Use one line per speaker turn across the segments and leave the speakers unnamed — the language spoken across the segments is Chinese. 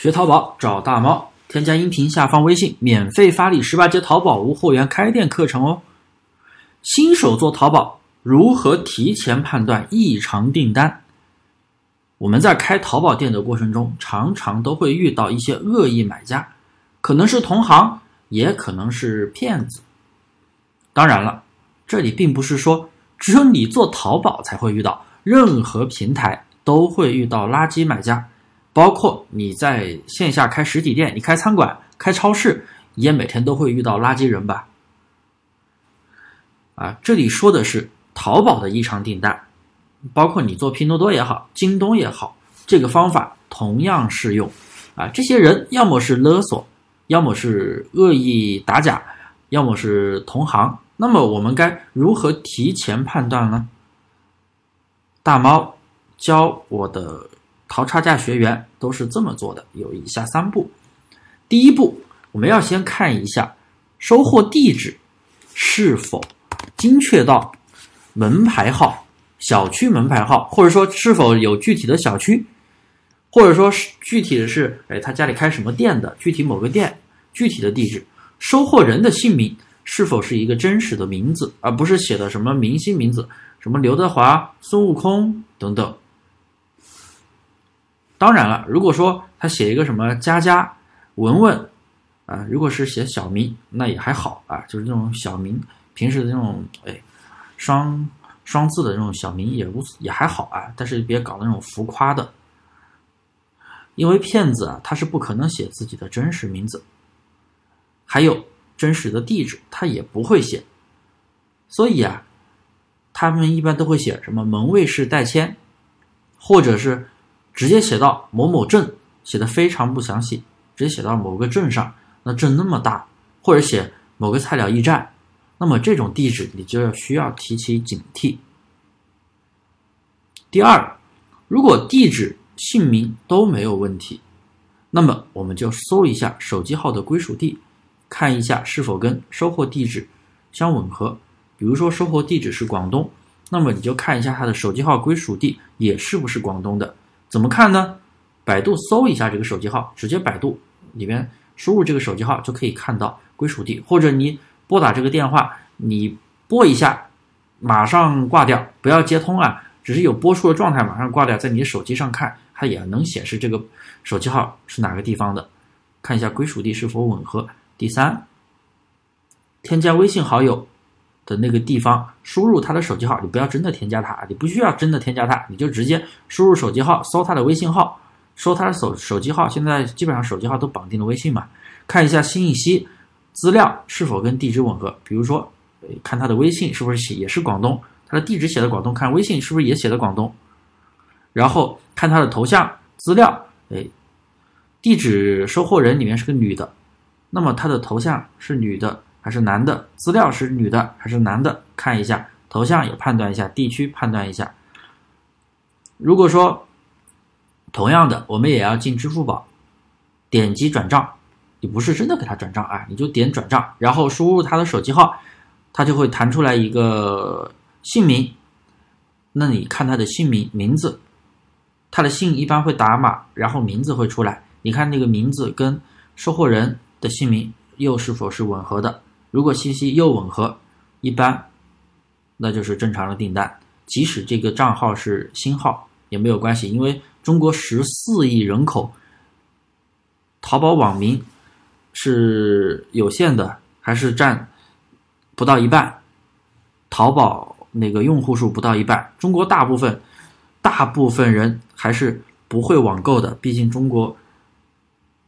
学淘宝找大猫，添加音频下方微信，免费发你十八节淘宝无货源开店课程哦。新手做淘宝如何提前判断异常订单？我们在开淘宝店的过程中，常常都会遇到一些恶意买家，可能是同行，也可能是骗子。当然了，这里并不是说只有你做淘宝才会遇到，任何平台都会遇到垃圾买家。包括你在线下开实体店，你开餐馆、开超市，也每天都会遇到垃圾人吧？啊，这里说的是淘宝的异常订单，包括你做拼多多也好、京东也好，这个方法同样适用。啊，这些人要么是勒索，要么是恶意打假，要么是同行。那么我们该如何提前判断呢？大猫教我的。淘差价学员都是这么做的，有以下三步。第一步，我们要先看一下收货地址是否精确到门牌号、小区门牌号，或者说是否有具体的小区，或者说是具体的是，哎，他家里开什么店的，具体某个店具体的地址，收货人的姓名是否是一个真实的名字，而不是写的什么明星名字，什么刘德华、孙悟空等等。当然了，如果说他写一个什么佳佳、文文，啊，如果是写小名，那也还好啊，就是这种小名，平时的那种哎，双双字的这种小名也无也还好啊，但是别搞那种浮夸的，因为骗子啊，他是不可能写自己的真实名字，还有真实的地址他也不会写，所以啊，他们一般都会写什么门卫室代签，或者是。直接写到某某镇，写的非常不详细，直接写到某个镇上，那镇那么大，或者写某个菜鸟驿站，那么这种地址你就要需要提起警惕。第二，如果地址、姓名都没有问题，那么我们就搜一下手机号的归属地，看一下是否跟收货地址相吻合。比如说收货地址是广东，那么你就看一下他的手机号归属地也是不是广东的。怎么看呢？百度搜一下这个手机号，直接百度里边输入这个手机号就可以看到归属地。或者你拨打这个电话，你拨一下，马上挂掉，不要接通啊，只是有播出的状态，马上挂掉，在你手机上看，它也能显示这个手机号是哪个地方的，看一下归属地是否吻合。第三，添加微信好友。的那个地方输入他的手机号，你不要真的添加他，你不需要真的添加他，你就直接输入手机号，搜他的微信号，搜他的手手机号。现在基本上手机号都绑定了微信嘛，看一下信息资料是否跟地址吻合。比如说，看他的微信是不是写也是广东，他的地址写的广东，看微信是不是也写的广东。然后看他的头像资料，哎，地址收货人里面是个女的，那么他的头像是女的。还是男的，资料是女的还是男的？看一下头像也判断一下，地区判断一下。如果说同样的，我们也要进支付宝，点击转账，你不是真的给他转账啊，你就点转账，然后输入他的手机号，他就会弹出来一个姓名。那你看他的姓名名字，他的姓一般会打码，然后名字会出来，你看那个名字跟收货人的姓名又是否是吻合的？如果信息又吻合，一般那就是正常的订单。即使这个账号是新号也没有关系，因为中国十四亿人口，淘宝网民是有限的，还是占不到一半。淘宝那个用户数不到一半，中国大部分大部分人还是不会网购的。毕竟中国，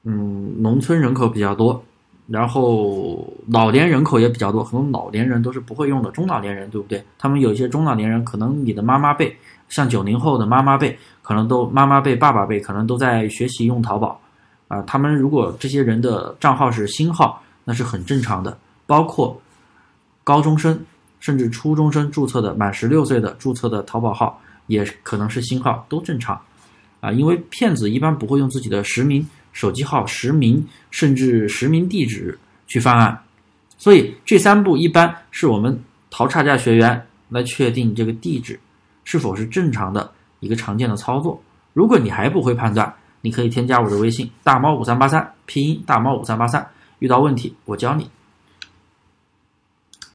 嗯，农村人口比较多。然后老年人口也比较多，很多老年人都是不会用的，中老年人对不对？他们有一些中老年人，可能你的妈妈辈，像九零后的妈妈辈，可能都妈妈辈、爸爸辈，可能都在学习用淘宝，啊，他们如果这些人的账号是新号，那是很正常的。包括高中生甚至初中生注册的，满十六岁的注册的淘宝号，也可能是新号，都正常，啊，因为骗子一般不会用自己的实名。手机号、实名甚至实名地址去犯案，所以这三步一般是我们淘差价学员来确定这个地址是否是正常的一个常见的操作。如果你还不会判断，你可以添加我的微信大猫五三八三，拼音大猫五三八三，遇到问题我教你。